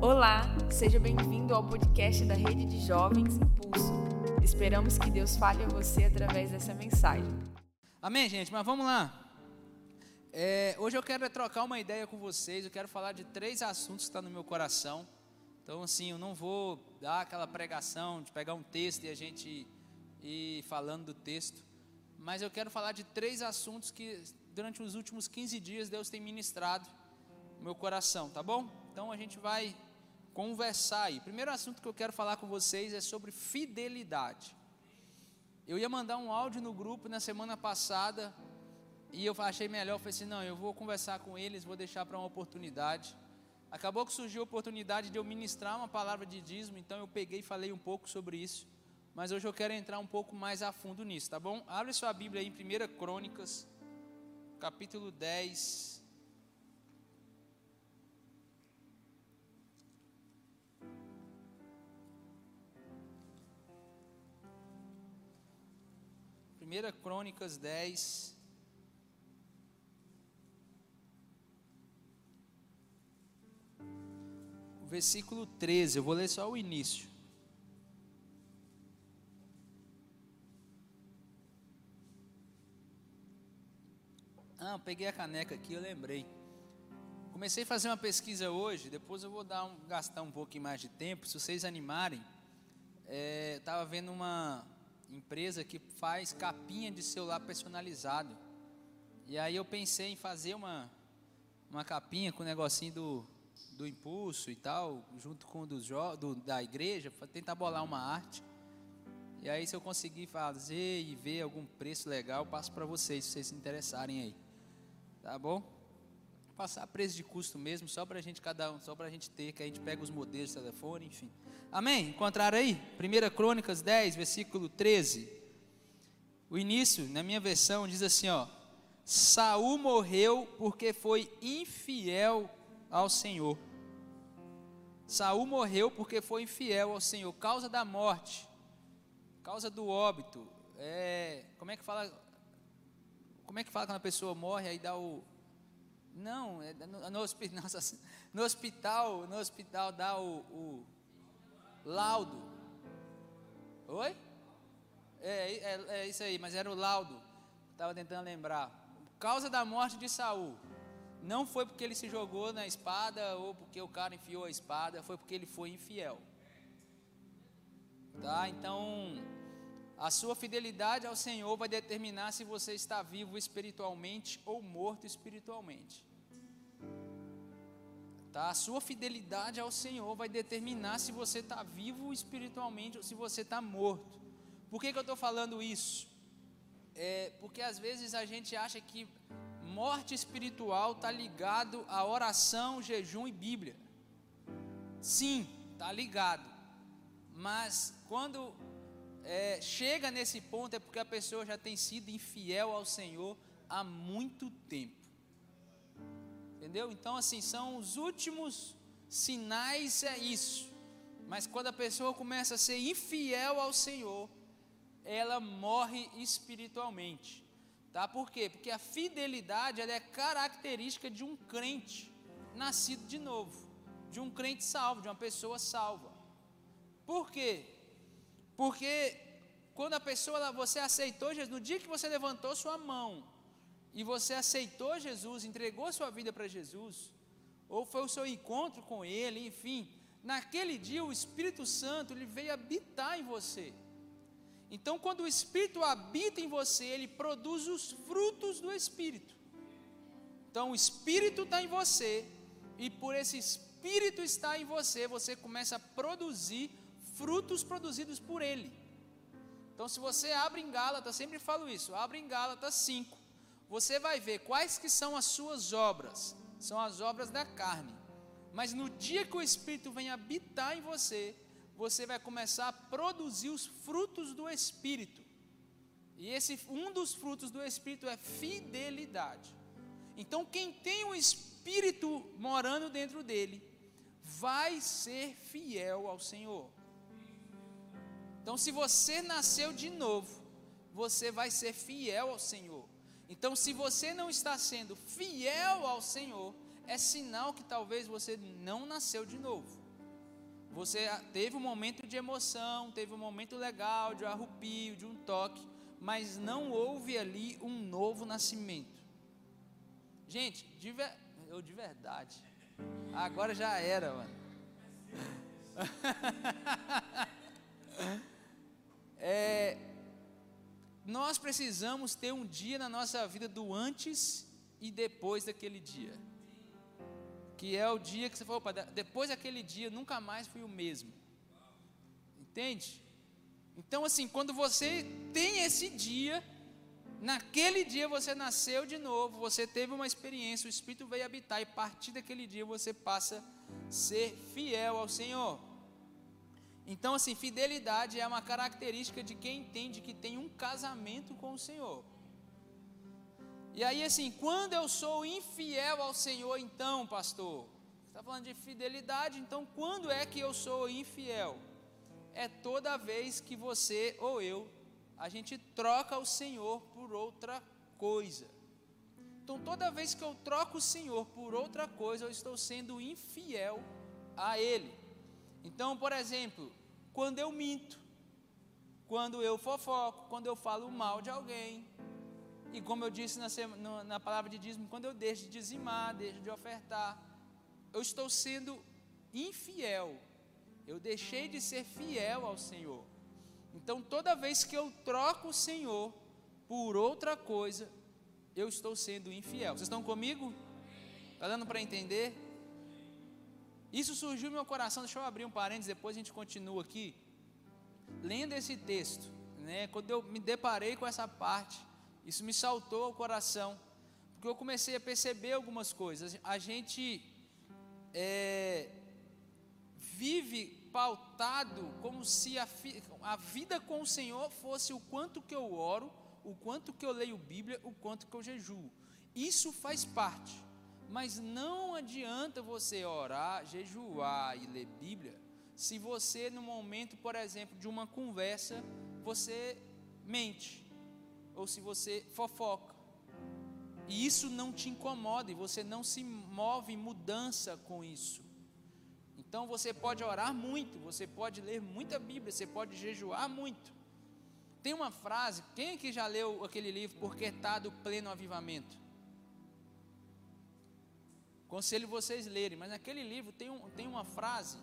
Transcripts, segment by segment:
Olá, seja bem-vindo ao podcast da Rede de Jovens Impulso. Esperamos que Deus fale a você através dessa mensagem. Amém, gente? Mas vamos lá. É, hoje eu quero trocar uma ideia com vocês. Eu quero falar de três assuntos que estão no meu coração. Então, assim, eu não vou dar aquela pregação de pegar um texto e a gente ir falando do texto. Mas eu quero falar de três assuntos que durante os últimos 15 dias Deus tem ministrado no meu coração, tá bom? Então a gente vai conversar aí. Primeiro assunto que eu quero falar com vocês é sobre fidelidade. Eu ia mandar um áudio no grupo na semana passada e eu achei melhor, falei assim, não, eu vou conversar com eles, vou deixar para uma oportunidade. Acabou que surgiu a oportunidade de eu ministrar uma palavra de dízimo, então eu peguei e falei um pouco sobre isso. Mas hoje eu quero entrar um pouco mais a fundo nisso, tá bom? Abre sua Bíblia aí em 1 Crônicas, capítulo 10, Primeira Crônicas 10. Versículo 13, eu vou ler só o início. Ah, eu peguei a caneca aqui, eu lembrei. Comecei a fazer uma pesquisa hoje, depois eu vou dar um, gastar um pouquinho mais de tempo, se vocês animarem. É, Estava vendo uma, empresa que faz capinha de celular personalizado. E aí eu pensei em fazer uma, uma capinha com o negocinho do, do impulso e tal, junto com o do, do, da igreja, para tentar bolar uma arte. E aí se eu conseguir fazer e ver algum preço legal, passo para vocês, se vocês se interessarem aí. Tá bom? Passar preço de custo mesmo, só para a gente cada um, só para a gente ter, que a gente pega os modelos de telefone, enfim. Amém? Encontraram aí? 1 Crônicas 10, versículo 13. O início, na minha versão, diz assim, ó: Saul morreu porque foi infiel ao Senhor. Saul morreu porque foi infiel ao Senhor, causa da morte, causa do óbito. É, como é que fala? Como é que fala quando a pessoa morre aí dá o não, é no, no, hospital, no hospital, no hospital dá o, o laudo. Oi? É, é, é, isso aí, mas era o laudo. Estava tentando lembrar. Causa da morte de Saul. Não foi porque ele se jogou na espada ou porque o cara enfiou a espada, foi porque ele foi infiel. Tá? Então, a sua fidelidade ao Senhor vai determinar se você está vivo espiritualmente ou morto espiritualmente. Tá? A sua fidelidade ao Senhor vai determinar se você está vivo espiritualmente ou se você está morto. Por que, que eu estou falando isso? É porque às vezes a gente acha que morte espiritual está ligado a oração, jejum e Bíblia. Sim, está ligado. Mas quando é, chega nesse ponto é porque a pessoa já tem sido infiel ao Senhor há muito tempo. Entendeu? Então, assim, são os últimos sinais, é isso. Mas quando a pessoa começa a ser infiel ao Senhor, ela morre espiritualmente. Tá? Por quê? Porque a fidelidade é característica de um crente nascido de novo, de um crente salvo, de uma pessoa salva. Por quê? Porque quando a pessoa, você aceitou Jesus, no dia que você levantou sua mão e você aceitou Jesus, entregou sua vida para Jesus, ou foi o seu encontro com Ele, enfim, naquele dia o Espírito Santo ele veio habitar em você. Então, quando o Espírito habita em você, ele produz os frutos do Espírito. Então, o Espírito está em você, e por esse Espírito estar em você, você começa a produzir frutos produzidos por Ele. Então, se você abre em Gálatas, sempre falo isso, abre em Gálatas 5, você vai ver quais que são as suas obras. São as obras da carne. Mas no dia que o Espírito vem habitar em você, você vai começar a produzir os frutos do Espírito. E esse um dos frutos do Espírito é fidelidade. Então, quem tem o Espírito morando dentro dele, vai ser fiel ao Senhor. Então, se você nasceu de novo, você vai ser fiel ao Senhor. Então, se você não está sendo fiel ao Senhor, é sinal que talvez você não nasceu de novo. Você teve um momento de emoção, teve um momento legal, de arrupio, de um toque, mas não houve ali um novo nascimento. Gente, de, ver, eu de verdade, agora já era, mano. é, nós precisamos ter um dia na nossa vida do antes e depois daquele dia. Que é o dia que você falou, depois daquele dia nunca mais fui o mesmo. Entende? Então, assim, quando você tem esse dia, naquele dia você nasceu de novo, você teve uma experiência, o Espírito veio habitar, e a partir daquele dia você passa a ser fiel ao Senhor. Então, assim, fidelidade é uma característica de quem entende que tem um casamento com o Senhor. E aí, assim, quando eu sou infiel ao Senhor, então, pastor, está falando de fidelidade, então, quando é que eu sou infiel? É toda vez que você ou eu, a gente troca o Senhor por outra coisa. Então, toda vez que eu troco o Senhor por outra coisa, eu estou sendo infiel a Ele. Então, por exemplo, quando eu minto, quando eu fofoco, quando eu falo mal de alguém, e como eu disse na, na palavra de dízimo, quando eu deixo de dizimar, deixo de ofertar, eu estou sendo infiel, eu deixei de ser fiel ao Senhor. Então, toda vez que eu troco o Senhor por outra coisa, eu estou sendo infiel. Vocês estão comigo? Está dando para entender? Isso surgiu no meu coração, deixa eu abrir um parênteses, depois a gente continua aqui. Lendo esse texto, né, quando eu me deparei com essa parte, isso me saltou ao coração, porque eu comecei a perceber algumas coisas. A gente é, vive pautado como se a, a vida com o Senhor fosse o quanto que eu oro, o quanto que eu leio Bíblia, o quanto que eu jejuo. Isso faz parte. Mas não adianta você orar, jejuar e ler Bíblia, se você, no momento, por exemplo, de uma conversa, você mente, ou se você fofoca, e isso não te incomoda, e você não se move em mudança com isso. Então você pode orar muito, você pode ler muita Bíblia, você pode jejuar muito. Tem uma frase, quem que já leu aquele livro, Porque está do Pleno Avivamento? Conselho vocês lerem, mas naquele livro tem, um, tem uma frase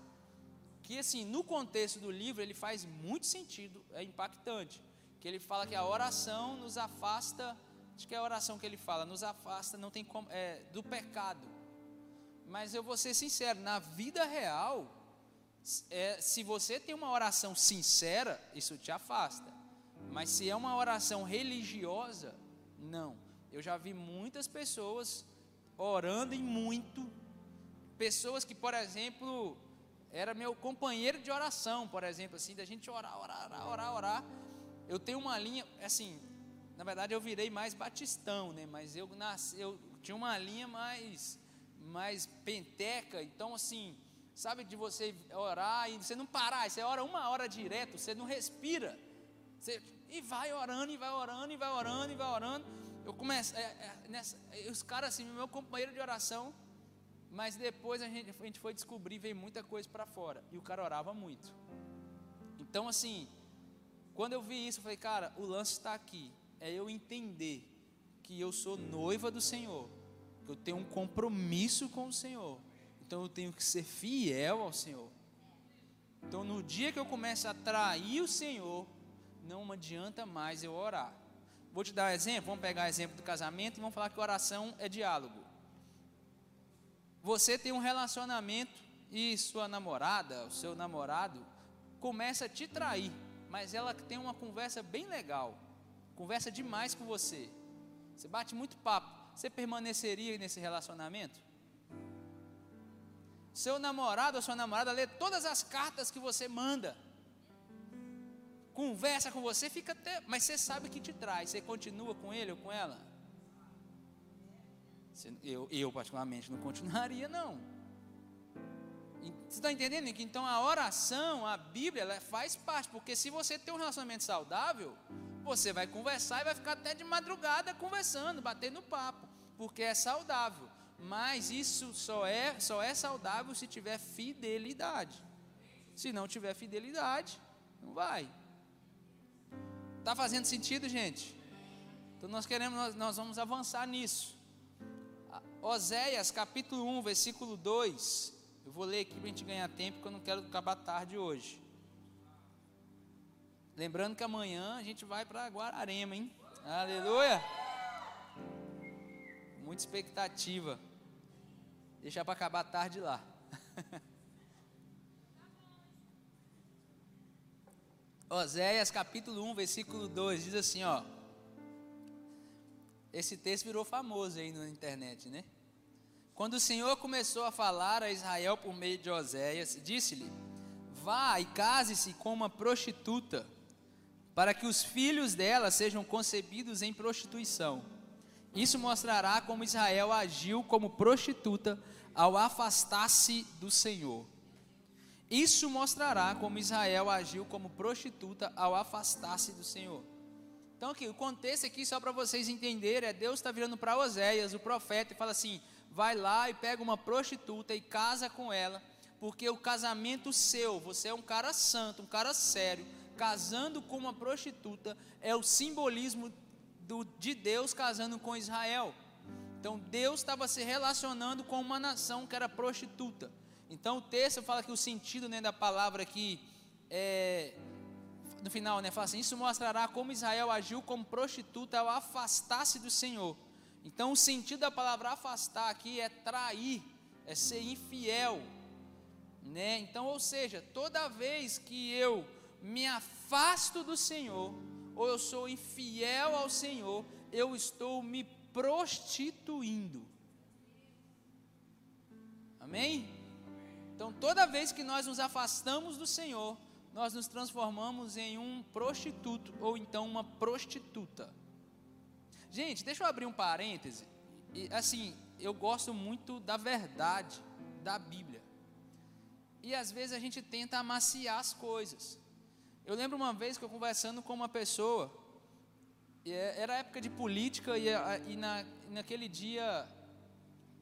que, assim, no contexto do livro, ele faz muito sentido, é impactante. Que ele fala que a oração nos afasta, acho que é a oração que ele fala, nos afasta, não tem como, é, do pecado. Mas eu vou ser sincero, na vida real, é, se você tem uma oração sincera, isso te afasta. Mas se é uma oração religiosa, não. Eu já vi muitas pessoas orando em muito. Pessoas que, por exemplo, era meu companheiro de oração, por exemplo, assim, da gente orar, orar, orar, orar, orar. Eu tenho uma linha, assim, na verdade eu virei mais batistão, né? Mas eu nasci, eu tinha uma linha mais, mais penteca, então assim, sabe de você orar e você não parar, você ora uma hora direto, você não respira, você, e vai orando, e vai orando, e vai orando, e vai orando. Eu começo, é, é, nessa, os caras assim, meu companheiro de oração, mas depois a gente, a gente foi descobrir, veio muita coisa para fora, e o cara orava muito. Então assim, quando eu vi isso, eu falei, cara, o lance está aqui, é eu entender que eu sou noiva do Senhor, que eu tenho um compromisso com o Senhor, então eu tenho que ser fiel ao Senhor. Então no dia que eu começo a trair o Senhor, não adianta mais eu orar. Vou te dar um exemplo, vamos pegar o exemplo do casamento e vamos falar que oração é diálogo. Você tem um relacionamento e sua namorada, o seu namorado, começa a te trair, mas ela tem uma conversa bem legal, conversa demais com você. Você bate muito papo. Você permaneceria nesse relacionamento? Seu namorado ou sua namorada lê todas as cartas que você manda conversa com você, fica até. Mas você sabe que te traz, você continua com ele ou com ela? Eu, eu particularmente, não continuaria, não. Você está entendendo que então a oração, a Bíblia, ela faz parte, porque se você tem um relacionamento saudável, você vai conversar e vai ficar até de madrugada conversando, batendo papo, porque é saudável. Mas isso só é, só é saudável se tiver fidelidade. Se não tiver fidelidade, não vai. Tá fazendo sentido, gente? Então nós queremos, nós, nós vamos avançar nisso. Oséias capítulo 1, versículo 2. Eu vou ler aqui para a gente ganhar tempo, porque eu não quero acabar tarde hoje. Lembrando que amanhã a gente vai para Guararema, hein? Aleluia! Muita expectativa. Deixar para acabar tarde lá. Oséias capítulo 1, versículo 2 diz assim, ó. Esse texto virou famoso aí na internet, né? Quando o Senhor começou a falar a Israel por meio de Oséias, disse-lhe: Vá e case-se com uma prostituta para que os filhos dela sejam concebidos em prostituição. Isso mostrará como Israel agiu como prostituta ao afastar-se do Senhor. Isso mostrará como Israel agiu como prostituta ao afastar-se do Senhor. Então, aqui, o contexto aqui, só para vocês entenderem, é Deus está virando para Oséias, o profeta, e fala assim: vai lá e pega uma prostituta e casa com ela, porque o casamento seu, você é um cara santo, um cara sério, casando com uma prostituta é o simbolismo do, de Deus casando com Israel. Então Deus estava se relacionando com uma nação que era prostituta. Então o texto fala que o sentido né, da palavra aqui é, no final, né, fala assim: Isso mostrará como Israel agiu como prostituta ao afastar-se do Senhor. Então o sentido da palavra afastar aqui é trair, é ser infiel. Né? Então, ou seja, toda vez que eu me afasto do Senhor, ou eu sou infiel ao Senhor, eu estou me prostituindo. Amém? Então, toda vez que nós nos afastamos do Senhor, nós nos transformamos em um prostituto ou então uma prostituta. Gente, deixa eu abrir um parêntese. E, assim, eu gosto muito da verdade da Bíblia. E às vezes a gente tenta amaciar as coisas. Eu lembro uma vez que eu conversando com uma pessoa, é, era época de política, e, e na, naquele dia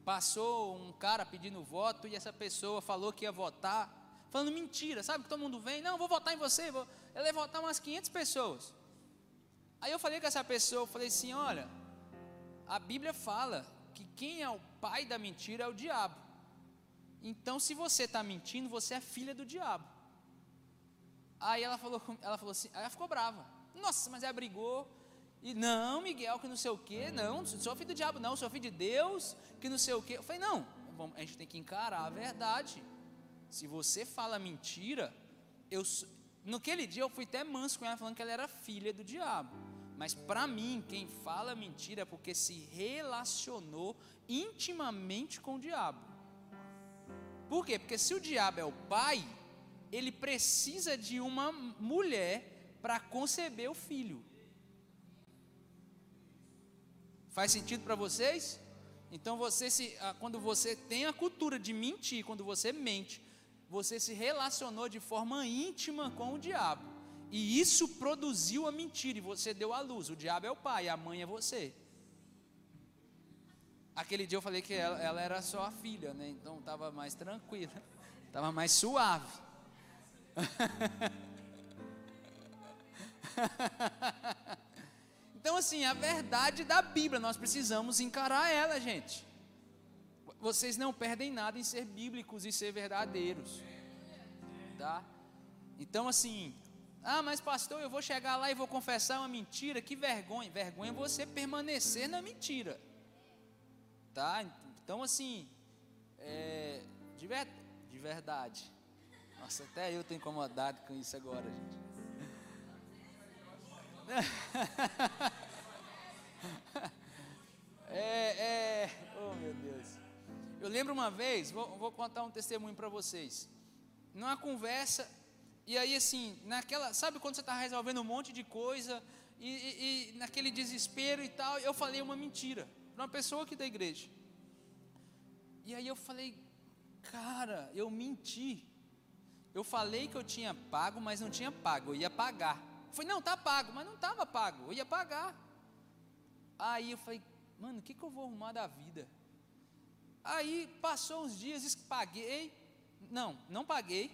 passou um cara pedindo voto, e essa pessoa falou que ia votar, falando mentira, sabe que todo mundo vem, não, vou votar em você, vou, ela ia votar umas 500 pessoas. Aí eu falei com essa pessoa, eu falei assim, olha, a Bíblia fala que quem é o pai da mentira é o diabo. Então, se você está mentindo, você é filha do diabo. Aí ela falou, ela falou assim, ela ficou brava. Nossa, mas ela brigou. E não, Miguel, que não sei o quê, não, sou filho do diabo, não, sou filho de Deus, que não sei o quê. Eu falei, não, a gente tem que encarar a verdade. Se você fala mentira, eu naquele dia eu fui até manso com ela falando que ela era filha do diabo. Mas para mim, quem fala mentira é porque se relacionou intimamente com o diabo. Por quê? Porque se o diabo é o pai, ele precisa de uma mulher para conceber o filho. Faz sentido para vocês? Então você se, ah, quando você tem a cultura de mentir, quando você mente, você se relacionou de forma íntima com o diabo. E isso produziu a mentira e você deu a luz. O diabo é o pai, a mãe é você. Aquele dia eu falei que ela, ela era só a filha, né? Então estava mais tranquila, estava mais suave. então, assim, a verdade da Bíblia, nós precisamos encarar ela, gente. Vocês não perdem nada em ser bíblicos e ser verdadeiros, tá? Então, assim, ah, mas pastor, eu vou chegar lá e vou confessar uma mentira, que vergonha. Vergonha é você permanecer na mentira, tá? Então, assim, é, de, ver, de verdade, nossa, até eu estou incomodado com isso agora, gente. É, é, oh meu Deus. Eu lembro uma vez, vou, vou contar um testemunho para vocês. Numa conversa, e aí assim, naquela, sabe quando você está resolvendo um monte de coisa, e, e, e, naquele desespero e tal, eu falei uma mentira para uma pessoa aqui da igreja. E aí eu falei, cara, eu menti. Eu falei que eu tinha pago, mas não tinha pago, eu ia pagar. Eu falei, não, tá pago, mas não estava pago, eu ia pagar. Aí eu falei, mano, o que, que eu vou arrumar da vida? Aí passou uns dias, paguei. Não, não paguei.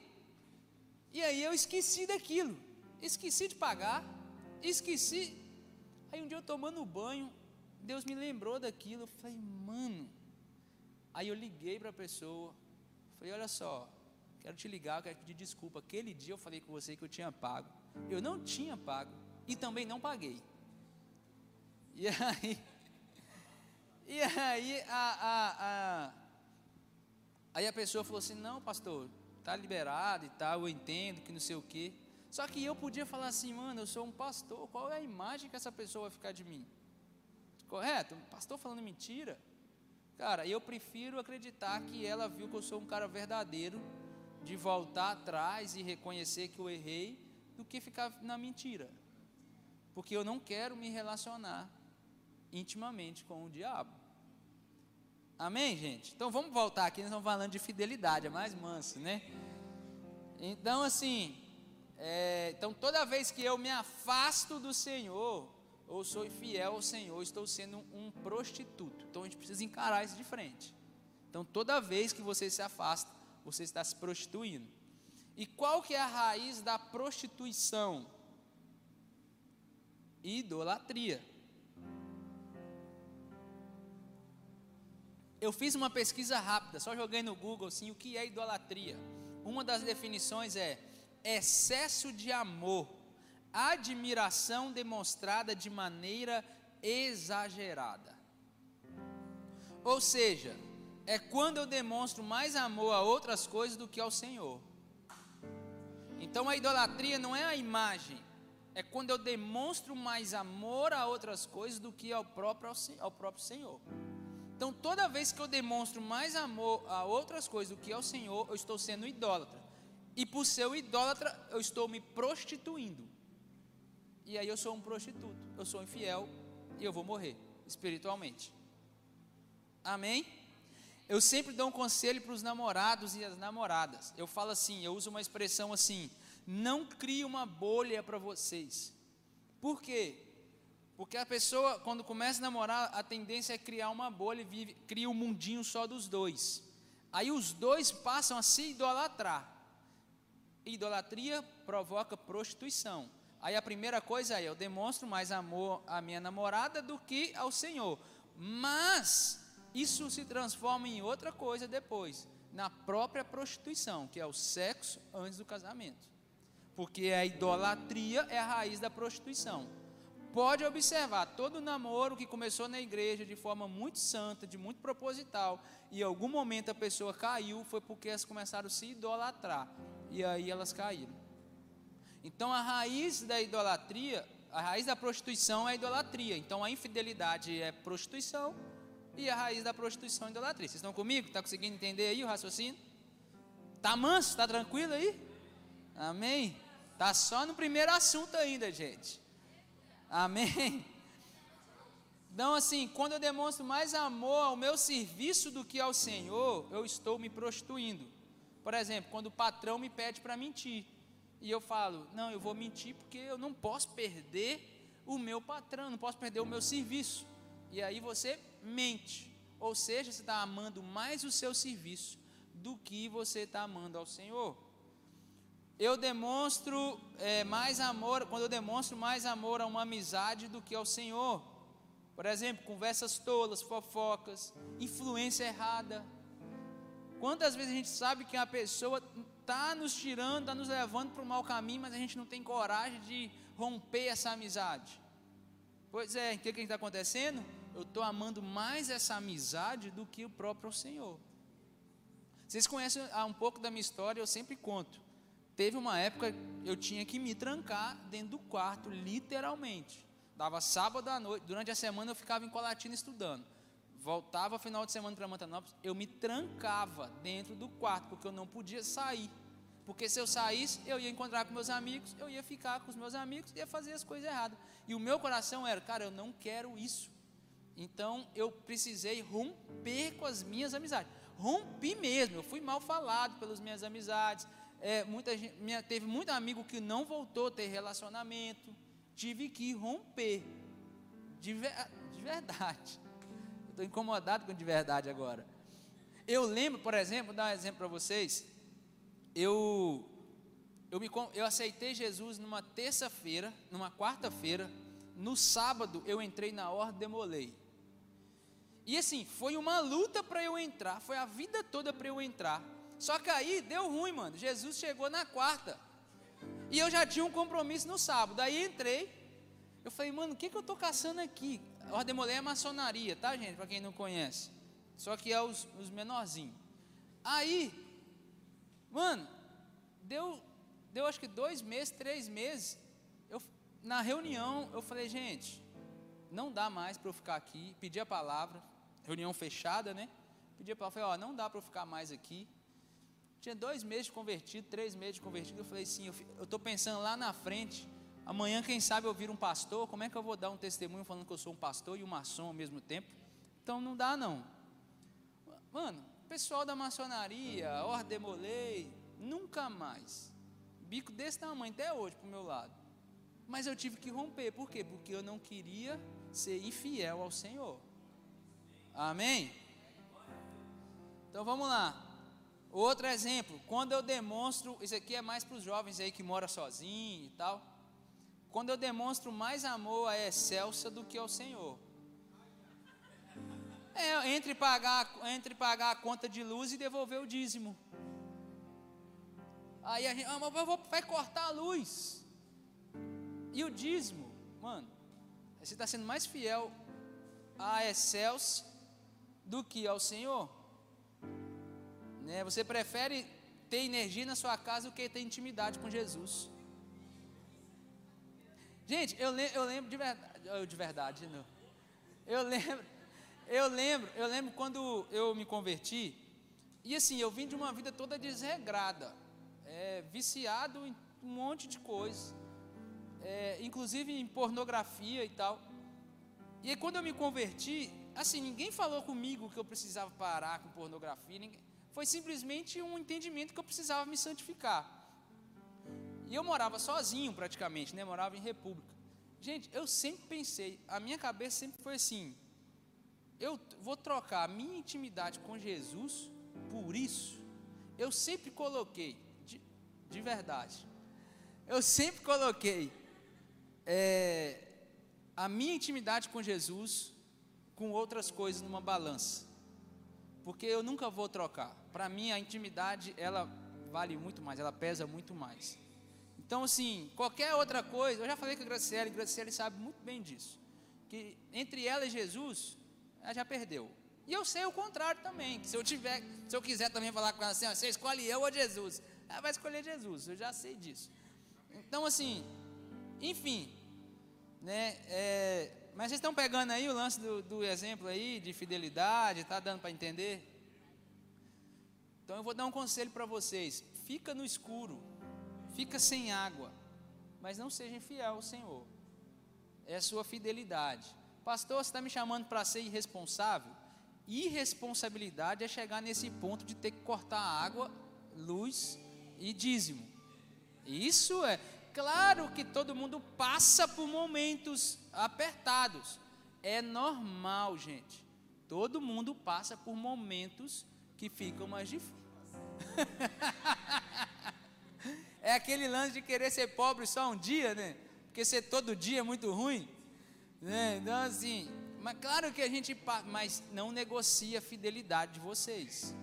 E aí eu esqueci daquilo, esqueci de pagar, esqueci. Aí um dia eu tomando banho, Deus me lembrou daquilo. Eu falei, mano. Aí eu liguei para a pessoa. Falei, olha só, quero te ligar, quero pedir desculpa. Aquele dia eu falei com você que eu tinha pago. Eu não tinha pago e também não paguei. E aí, e aí a, a, a, aí a pessoa falou assim, não pastor, tá liberado e tal, eu entendo que não sei o quê. Só que eu podia falar assim, mano, eu sou um pastor, qual é a imagem que essa pessoa vai ficar de mim? Correto? Pastor falando mentira? Cara, eu prefiro acreditar que ela viu que eu sou um cara verdadeiro, de voltar atrás e reconhecer que eu errei, do que ficar na mentira. Porque eu não quero me relacionar intimamente com o diabo. Amém, gente? Então vamos voltar aqui, nós estamos falando de fidelidade, é mais manso, né? Então, assim, é, então toda vez que eu me afasto do Senhor, ou sou fiel ao Senhor, estou sendo um prostituto. Então a gente precisa encarar isso de frente. Então toda vez que você se afasta, você está se prostituindo. E qual que é a raiz da prostituição? Idolatria. Eu fiz uma pesquisa rápida, só joguei no Google assim, o que é idolatria. Uma das definições é excesso de amor admiração demonstrada de maneira exagerada. Ou seja, é quando eu demonstro mais amor a outras coisas do que ao Senhor. Então a idolatria não é a imagem, é quando eu demonstro mais amor a outras coisas do que ao próprio, ao próprio Senhor. Então toda vez que eu demonstro mais amor a outras coisas do que ao Senhor, eu estou sendo idólatra. E por ser idólatra, eu estou me prostituindo e aí eu sou um prostituto, eu sou infiel e eu vou morrer espiritualmente. Amém? Eu sempre dou um conselho para os namorados e as namoradas. Eu falo assim, eu uso uma expressão assim: não crie uma bolha para vocês. Por quê? Porque a pessoa, quando começa a namorar, a tendência é criar uma bolha e vive, cria um mundinho só dos dois. Aí os dois passam a se idolatrar. Idolatria provoca prostituição. Aí a primeira coisa é: eu demonstro mais amor à minha namorada do que ao Senhor. Mas isso se transforma em outra coisa depois, na própria prostituição, que é o sexo antes do casamento. Porque a idolatria é a raiz da prostituição. Pode observar, todo namoro que começou na igreja de forma muito santa, de muito proposital, e em algum momento a pessoa caiu, foi porque elas começaram a se idolatrar. E aí elas caíram. Então a raiz da idolatria, a raiz da prostituição é a idolatria. Então a infidelidade é prostituição e a raiz da prostituição é idolatria. Vocês estão comigo? Está conseguindo entender aí o raciocínio? Tá manso? Está tranquilo aí? Amém? Tá só no primeiro assunto ainda, gente. Amém? Então, assim, quando eu demonstro mais amor ao meu serviço do que ao Senhor, eu estou me prostituindo. Por exemplo, quando o patrão me pede para mentir e eu falo, não, eu vou mentir porque eu não posso perder o meu patrão, não posso perder o meu serviço. E aí você mente, ou seja, você está amando mais o seu serviço do que você está amando ao Senhor. Eu demonstro é, mais amor, quando eu demonstro mais amor a uma amizade do que ao Senhor. Por exemplo, conversas tolas, fofocas, influência errada. Quantas vezes a gente sabe que a pessoa está nos tirando, está nos levando para o mau caminho, mas a gente não tem coragem de romper essa amizade. Pois é, o que está acontecendo? Eu estou amando mais essa amizade do que o próprio Senhor. Vocês conhecem ah, um pouco da minha história, eu sempre conto. Teve uma época eu tinha que me trancar dentro do quarto, literalmente. Dava sábado à noite, durante a semana eu ficava em Colatina estudando. Voltava final de semana para Mantanópolis, eu me trancava dentro do quarto, porque eu não podia sair. Porque se eu saísse, eu ia encontrar com meus amigos, eu ia ficar com os meus amigos, ia fazer as coisas erradas. E o meu coração era, cara, eu não quero isso. Então eu precisei romper com as minhas amizades. Rompi mesmo, eu fui mal falado pelas minhas amizades. É, muita gente, minha, teve muito amigo que não voltou a ter relacionamento. Tive que romper. De, de verdade. Estou incomodado com de verdade agora. Eu lembro, por exemplo, vou dar um exemplo para vocês eu eu, me, eu aceitei Jesus numa terça-feira, numa quarta-feira, no sábado eu entrei na ordem, demolei. E assim, foi uma luta para eu entrar, foi a vida toda para eu entrar. Só que aí deu ruim, mano. Jesus chegou na quarta. E eu já tinha um compromisso no sábado. Aí entrei. Eu falei, mano, o que, que eu tô caçando aqui? Ordem demolei é maçonaria, tá, gente? Para quem não conhece. Só que é os, os menorzinhos. Aí, mano, deu, deu acho que dois meses, três meses. Eu, na reunião, eu falei, gente, não dá mais para eu ficar aqui. Pedi a palavra, reunião fechada, né? Pedi a palavra, falei, ó, não dá para eu ficar mais aqui. Tinha dois meses de convertido, três meses de convertido. Eu falei, sim, eu estou pensando lá na frente. Amanhã, quem sabe, eu viro um pastor. Como é que eu vou dar um testemunho falando que eu sou um pastor e um maçom ao mesmo tempo? Então não dá, não. Mano, pessoal da maçonaria, ordemolei, nunca mais. Bico desse tamanho até hoje para o meu lado. Mas eu tive que romper, por quê? Porque eu não queria ser infiel ao Senhor. Amém? Então vamos lá. Outro exemplo, quando eu demonstro, isso aqui é mais para os jovens aí que moram sozinhos e tal. Quando eu demonstro mais amor a excelsa do que ao Senhor. É, entre pagar, entre pagar a conta de luz e devolver o dízimo. Aí a gente, ah, vou, vai cortar a luz. E o dízimo, mano, você está sendo mais fiel a excelsa do que ao Senhor. Né? Você prefere ter energia na sua casa do que ter intimidade com Jesus. Gente, eu, eu lembro de verdade, de verdade, não. Eu lembro, eu lembro, eu lembro quando eu me converti, e assim, eu vim de uma vida toda desregrada, é, viciado em um monte de coisas, é, inclusive em pornografia e tal. E aí, quando eu me converti, assim, ninguém falou comigo que eu precisava parar com pornografia, ninguém, foi simplesmente um entendimento que eu precisava me santificar. E eu morava sozinho praticamente, né? Morava em república. Gente, eu sempre pensei, a minha cabeça sempre foi assim: eu vou trocar a minha intimidade com Jesus por isso. Eu sempre coloquei, de, de verdade, eu sempre coloquei é, a minha intimidade com Jesus com outras coisas numa balança, porque eu nunca vou trocar para mim a intimidade ela vale muito mais, ela pesa muito mais. Então, assim, qualquer outra coisa, eu já falei com a Graciela, e a Graciela sabe muito bem disso, que entre ela e Jesus, ela já perdeu. E eu sei o contrário também, que se eu tiver, se eu quiser também falar com ela assim, ó, você escolhe eu ou Jesus, ela vai escolher Jesus, eu já sei disso. Então, assim, enfim, né, é, mas vocês estão pegando aí o lance do, do exemplo aí de fidelidade, está dando para entender? Então eu vou dar um conselho para vocês: fica no escuro, fica sem água, mas não seja infiel ao Senhor. É a sua fidelidade. Pastor, você está me chamando para ser irresponsável? Irresponsabilidade é chegar nesse ponto de ter que cortar água, luz e dízimo. Isso é. Claro que todo mundo passa por momentos apertados. É normal, gente. Todo mundo passa por momentos que ficam mais difíceis. é aquele lance de querer ser pobre só um dia, né? Porque ser todo dia é muito ruim. Né? Então, assim, mas claro que a gente, mas não negocia a fidelidade de vocês.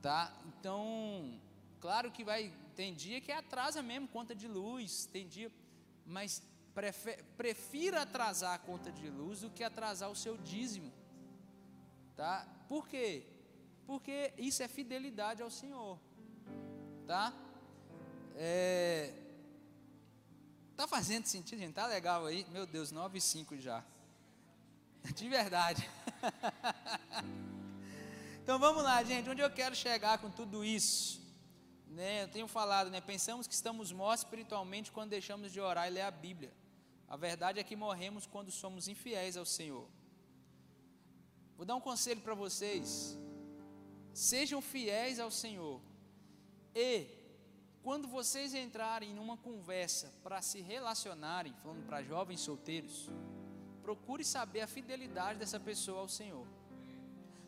Tá? Então, claro que vai, tem dia que atrasa mesmo conta de luz, tem dia, mas prefira atrasar a conta de luz do que atrasar o seu dízimo. Tá? Por quê? porque isso é fidelidade ao Senhor, tá? É, tá fazendo sentido, gente? Tá legal aí? Meu Deus, 9 e 5 já. De verdade. então vamos lá, gente. Onde eu quero chegar com tudo isso? Né, eu tenho falado, né? Pensamos que estamos mortos espiritualmente quando deixamos de orar e ler a Bíblia. A verdade é que morremos quando somos infiéis ao Senhor. Vou dar um conselho para vocês. Sejam fiéis ao Senhor. E quando vocês entrarem numa conversa para se relacionarem, falando para jovens solteiros, procure saber a fidelidade dessa pessoa ao Senhor.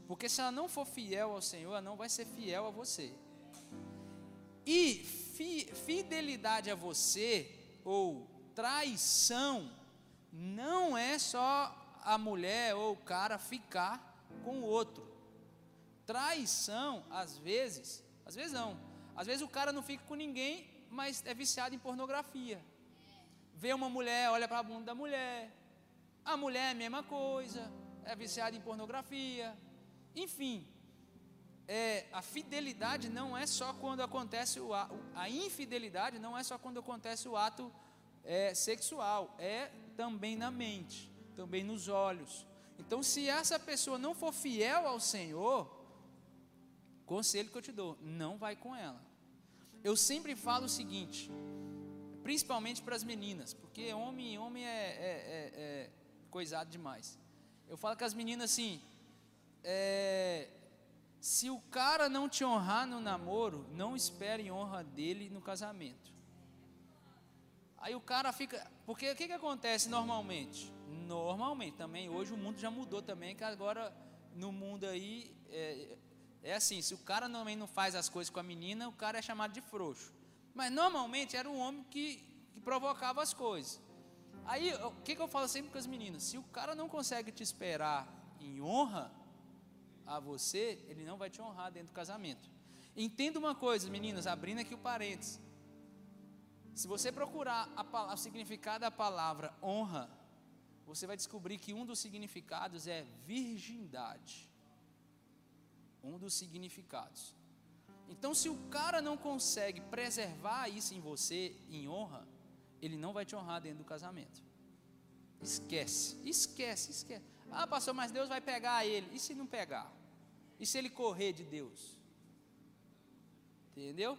Porque se ela não for fiel ao Senhor, ela não vai ser fiel a você. E fi, fidelidade a você, ou traição, não é só a mulher ou o cara ficar com o outro. Traição, às vezes, às vezes não, às vezes o cara não fica com ninguém, mas é viciado em pornografia. Vê uma mulher, olha para a bunda da mulher, a mulher é a mesma coisa, é viciada em pornografia, enfim, é, a fidelidade não é só quando acontece o a infidelidade não é só quando acontece o ato é, sexual, é também na mente, também nos olhos. Então, se essa pessoa não for fiel ao Senhor, conselho que eu te dou, não vai com ela. Eu sempre falo o seguinte, principalmente para as meninas, porque homem, homem é, é, é, é coisado demais. Eu falo com as meninas assim, é, se o cara não te honrar no namoro, não espere honra dele no casamento. Aí o cara fica. Porque o que, que acontece normalmente? Normalmente, também, hoje o mundo já mudou também, que agora no mundo aí é, é assim: se o cara também não faz as coisas com a menina, o cara é chamado de frouxo. Mas normalmente era um homem que, que provocava as coisas. Aí o que, que eu falo sempre com as meninas? Se o cara não consegue te esperar em honra, a você, ele não vai te honrar dentro do casamento. Entenda uma coisa, meninas, abrindo aqui o parênteses. Se você procurar a, o significado da palavra honra, você vai descobrir que um dos significados é virgindade. Um dos significados. Então, se o cara não consegue preservar isso em você, em honra, ele não vai te honrar dentro do casamento. Esquece, esquece, esquece. Ah, pastor, mas Deus vai pegar ele. E se não pegar? E se ele correr de Deus? Entendeu?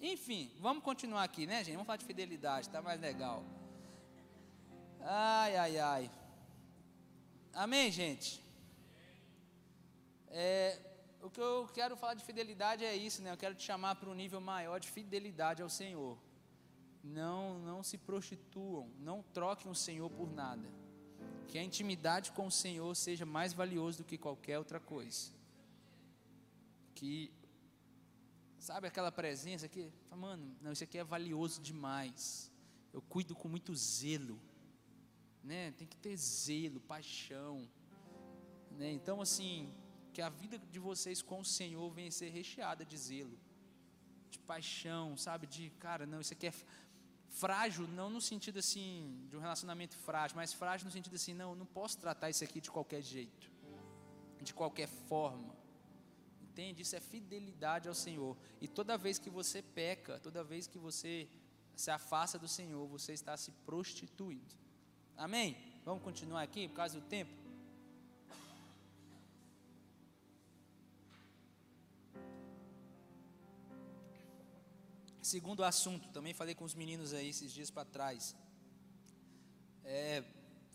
Enfim, vamos continuar aqui, né, gente? Vamos falar de fidelidade, tá mais legal. Ai, ai, ai. Amém, gente? É, o que eu quero falar de fidelidade é isso, né? Eu quero te chamar para um nível maior de fidelidade ao Senhor. Não, não se prostituam, não troquem o Senhor por nada. Que a intimidade com o Senhor seja mais valioso do que qualquer outra coisa. Que, sabe aquela presença que, mano, não, isso aqui é valioso demais. Eu cuido com muito zelo, né? Tem que ter zelo, paixão, né? Então, assim, que a vida de vocês com o Senhor venha ser recheada de zelo, de paixão, sabe? De, cara, não, isso aqui é Frágil, não no sentido assim, de um relacionamento frágil, mas frágil no sentido assim, não, não posso tratar isso aqui de qualquer jeito, de qualquer forma. Entende? Isso é fidelidade ao Senhor. E toda vez que você peca, toda vez que você se afasta do Senhor, você está se prostituindo. Amém? Vamos continuar aqui por causa do tempo? Segundo assunto, também falei com os meninos aí esses dias para trás. É,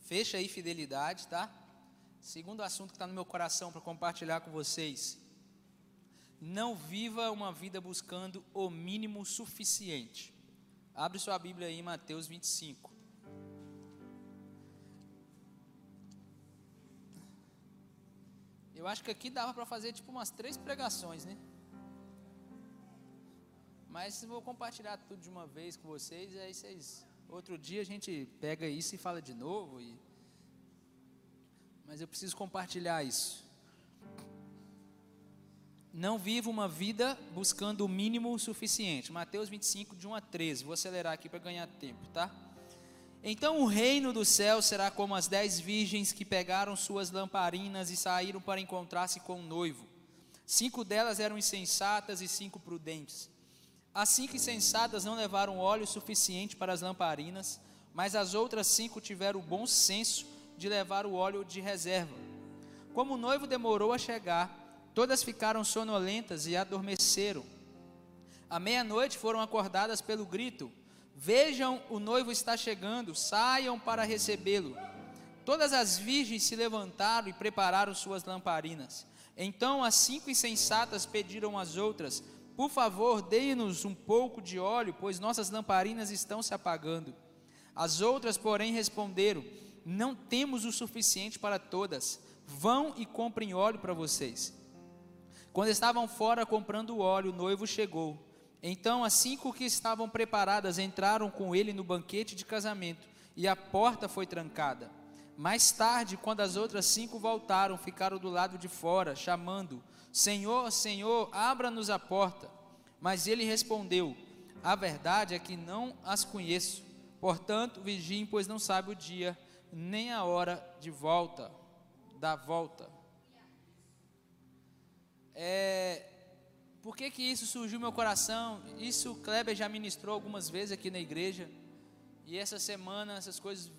fecha aí fidelidade, tá? Segundo assunto que está no meu coração para compartilhar com vocês. Não viva uma vida buscando o mínimo suficiente. Abre sua Bíblia aí em Mateus 25. Eu acho que aqui dava para fazer tipo umas três pregações, né? Mas vou compartilhar tudo de uma vez com vocês, e aí vocês. Outro dia a gente pega isso e fala de novo. E... Mas eu preciso compartilhar isso. Não viva uma vida buscando o mínimo suficiente. Mateus 25, de 1 a 13. Vou acelerar aqui para ganhar tempo, tá? Então o reino do céu será como as dez virgens que pegaram suas lamparinas e saíram para encontrar-se com o noivo. Cinco delas eram insensatas e cinco prudentes. As cinco insensatas não levaram óleo suficiente para as lamparinas, mas as outras cinco tiveram o bom senso de levar o óleo de reserva. Como o noivo demorou a chegar, todas ficaram sonolentas e adormeceram. À meia-noite foram acordadas pelo grito: Vejam, o noivo está chegando, saiam para recebê-lo. Todas as virgens se levantaram e prepararam suas lamparinas. Então as cinco insensatas pediram às outras: por favor, deem-nos um pouco de óleo, pois nossas lamparinas estão se apagando. As outras, porém, responderam: Não temos o suficiente para todas. Vão e comprem óleo para vocês. Quando estavam fora comprando o óleo, o noivo chegou. Então as cinco que estavam preparadas entraram com ele no banquete de casamento, e a porta foi trancada. Mais tarde, quando as outras cinco voltaram, ficaram do lado de fora, chamando: Senhor, Senhor, abra-nos a porta. Mas ele respondeu: A verdade é que não as conheço. Portanto, vigiem, pois não sabe o dia nem a hora de volta, da volta. É, por que, que isso surgiu no meu coração? Isso Kleber já ministrou algumas vezes aqui na igreja. E essa semana essas coisas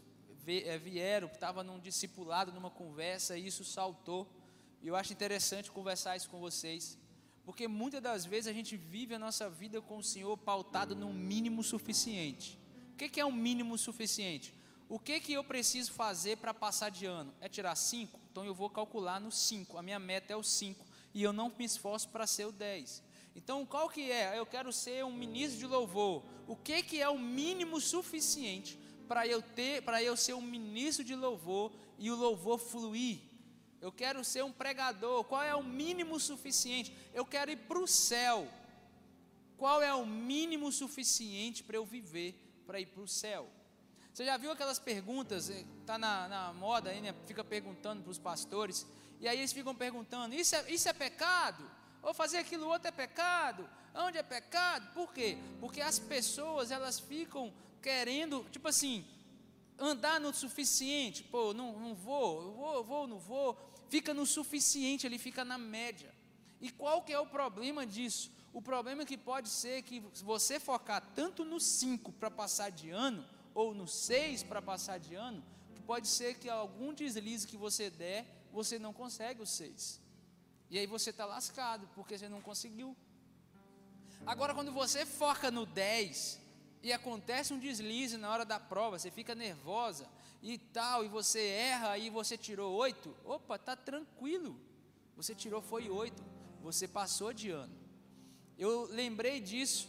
é, vieram, estava num discipulado, numa conversa, e isso saltou. E eu acho interessante conversar isso com vocês. Porque muitas das vezes a gente vive a nossa vida com o Senhor pautado no mínimo suficiente. O que, é um mínimo suficiente? O que, que eu preciso fazer para passar de ano? É tirar 5? Então eu vou calcular no 5. A minha meta é o 5. E eu não me esforço para ser o 10. Então qual que é? Eu quero ser um ministro de louvor. O que, que é o mínimo suficiente para eu ter, para eu ser um ministro de louvor e o louvor fluir? Eu quero ser um pregador. Qual é o mínimo suficiente? Eu quero ir para o céu. Qual é o mínimo suficiente para eu viver para ir para o céu? Você já viu aquelas perguntas, está eh, na, na, moda aí, né? Fica perguntando para os pastores, e aí eles ficam perguntando: isso é, isso é pecado? Ou fazer aquilo outro é pecado? Onde é pecado? Por quê? Porque as pessoas elas ficam querendo, tipo assim, andar no suficiente. Pô, não, não vou, eu vou, vou, não vou. Fica no suficiente, ele fica na média. E qual que é o problema disso? O problema é que pode ser que você focar tanto no 5 para passar de ano, ou no 6 para passar de ano, que pode ser que algum deslize que você der, você não consegue o 6. E aí você está lascado, porque você não conseguiu. Agora, quando você foca no 10 e acontece um deslize na hora da prova, você fica nervosa e tal, e você erra e você tirou 8, opa, tá tranquilo. Você tirou foi 8, você passou de ano. Eu lembrei disso.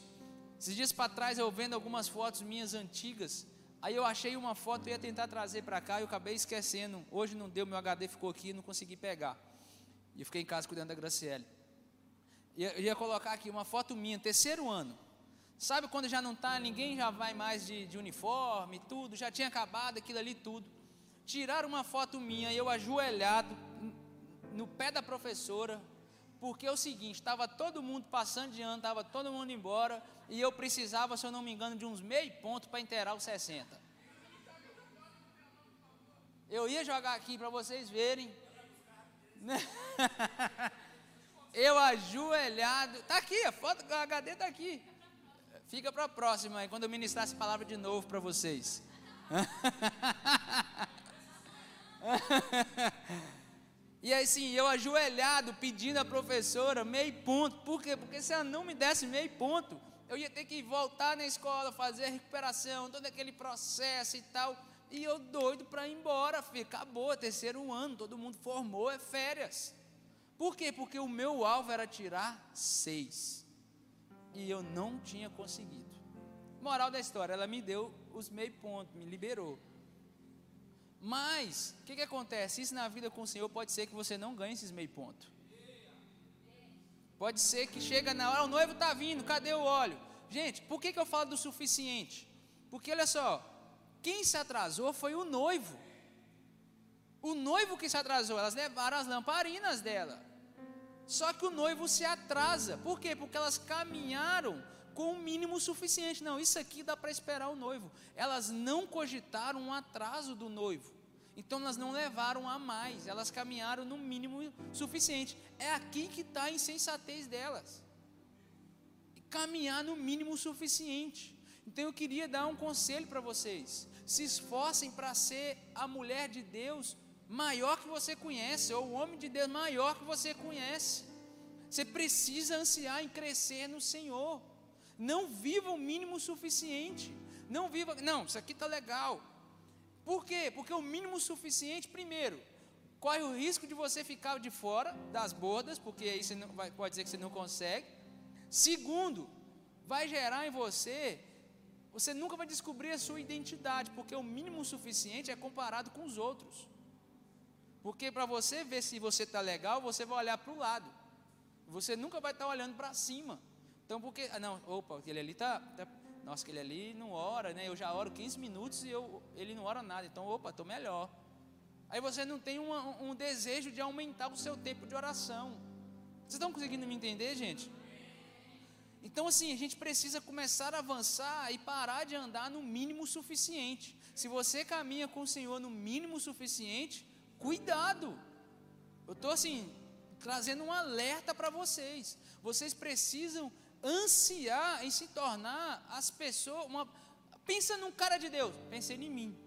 Esses dias para trás eu vendo algumas fotos minhas antigas Aí eu achei uma foto e ia tentar trazer para cá e eu acabei esquecendo. Hoje não deu, meu HD ficou aqui e não consegui pegar. E eu fiquei em casa cuidando da Graciele. Eu ia colocar aqui uma foto minha, terceiro ano. Sabe quando já não está, ninguém já vai mais de, de uniforme, tudo, já tinha acabado aquilo ali tudo. Tiraram uma foto minha, eu ajoelhado no pé da professora, porque é o seguinte, estava todo mundo passando de ano, estava todo mundo embora, e eu precisava, se eu não me engano, de uns meio ponto para inteirar os 60. Eu ia jogar aqui para vocês verem. eu ajoelhado, está aqui, a foto do HD está aqui. Fica para a próxima aí, quando eu ministrar essa palavra de novo para vocês. E assim, eu ajoelhado pedindo à professora meio ponto. Por quê? Porque se ela não me desse meio ponto, eu ia ter que voltar na escola, fazer a recuperação, todo aquele processo e tal. E eu doido para ir embora, filho. Acabou, terceiro ano, todo mundo formou, é férias. Por quê? Porque o meu alvo era tirar seis. E eu não tinha conseguido. Moral da história, ela me deu os meio pontos, me liberou. Mas, o que, que acontece? Isso na vida com o Senhor pode ser que você não ganhe esses meio ponto. Pode ser que chega na hora, o noivo está vindo, cadê o óleo? Gente, por que, que eu falo do suficiente? Porque olha só, quem se atrasou foi o noivo. O noivo que se atrasou, elas levaram as lamparinas dela. Só que o noivo se atrasa. Por quê? Porque elas caminharam com o mínimo suficiente. Não, isso aqui dá para esperar o noivo. Elas não cogitaram um atraso do noivo. Então elas não levaram a mais, elas caminharam no mínimo suficiente. É aqui que está a insensatez delas. Caminhar no mínimo suficiente. Então eu queria dar um conselho para vocês. Se esforcem para ser a mulher de Deus maior que você conhece, ou o homem de Deus maior que você conhece. Você precisa ansiar em crescer no Senhor. Não viva o mínimo suficiente. Não viva, não, isso aqui está legal. Por quê? Porque o mínimo suficiente, primeiro, corre o risco de você ficar de fora das bordas, porque aí você não, vai, pode dizer que você não consegue. Segundo, vai gerar em você, você nunca vai descobrir a sua identidade, porque o mínimo suficiente é comparado com os outros. Porque para você ver se você está legal, você vai olhar para o lado. Você nunca vai estar tá olhando para cima. Então, porque. Ah, não, opa, aquele ali tá, tá. Nossa, aquele ali não ora, né? Eu já oro 15 minutos e eu, ele não ora nada. Então, opa, estou melhor. Aí você não tem uma, um desejo de aumentar o seu tempo de oração. Vocês estão conseguindo me entender, gente? Então, assim, a gente precisa começar a avançar e parar de andar no mínimo suficiente. Se você caminha com o Senhor no mínimo suficiente, cuidado. Eu estou, assim, trazendo um alerta para vocês. Vocês precisam ansiar em se tornar as pessoas. Uma, pensa num cara de Deus, pense em mim.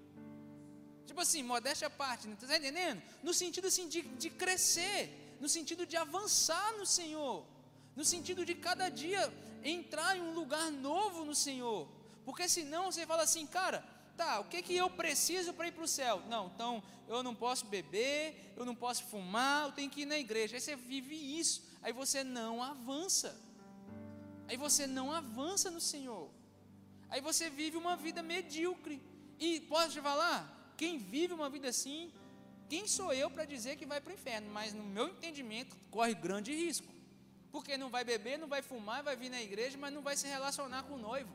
Tipo assim, modéstia à parte, está né? entendendo? No sentido assim de, de crescer, no sentido de avançar no Senhor, no sentido de cada dia entrar em um lugar novo no Senhor. Porque senão você fala assim, cara, tá, o que, que eu preciso para ir para o céu? Não, então eu não posso beber, eu não posso fumar, eu tenho que ir na igreja. Aí você vive isso, aí você não avança. Aí você não avança no Senhor. Aí você vive uma vida medíocre. E posso te falar, quem vive uma vida assim, quem sou eu para dizer que vai para o inferno? Mas no meu entendimento, corre grande risco. Porque não vai beber, não vai fumar, vai vir na igreja, mas não vai se relacionar com o noivo.